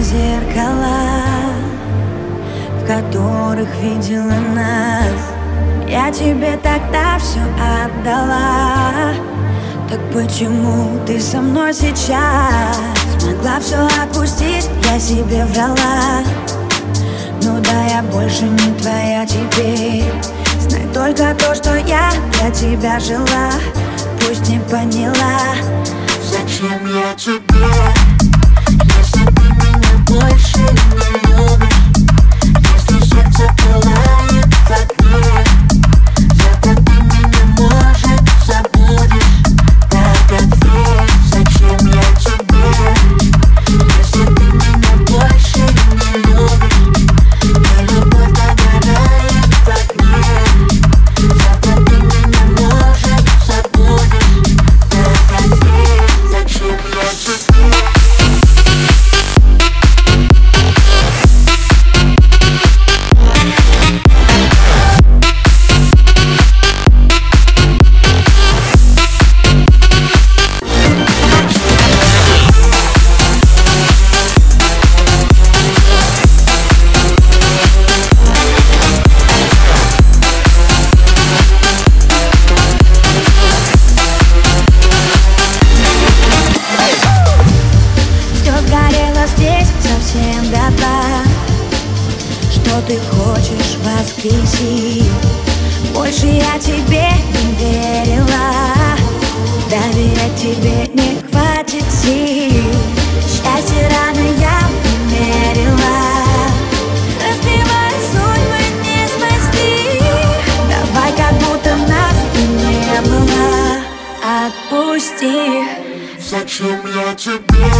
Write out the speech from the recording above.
зеркала В которых видела нас. Я тебе тогда все отдала. Так почему ты со мной сейчас? Смогла все отпустить, я себе врала. Ну да, я больше не твоя теперь. Знай только то, что я для тебя жила. Пусть не поняла Зачем я тебе, ты хочешь воскресить Больше я тебе не верила. Доверять тебе не хватит сил. Счастье рано я примерила Разбивая судьбы не спасти. Давай как будто нас и не было. Отпусти. Зачем я тебе,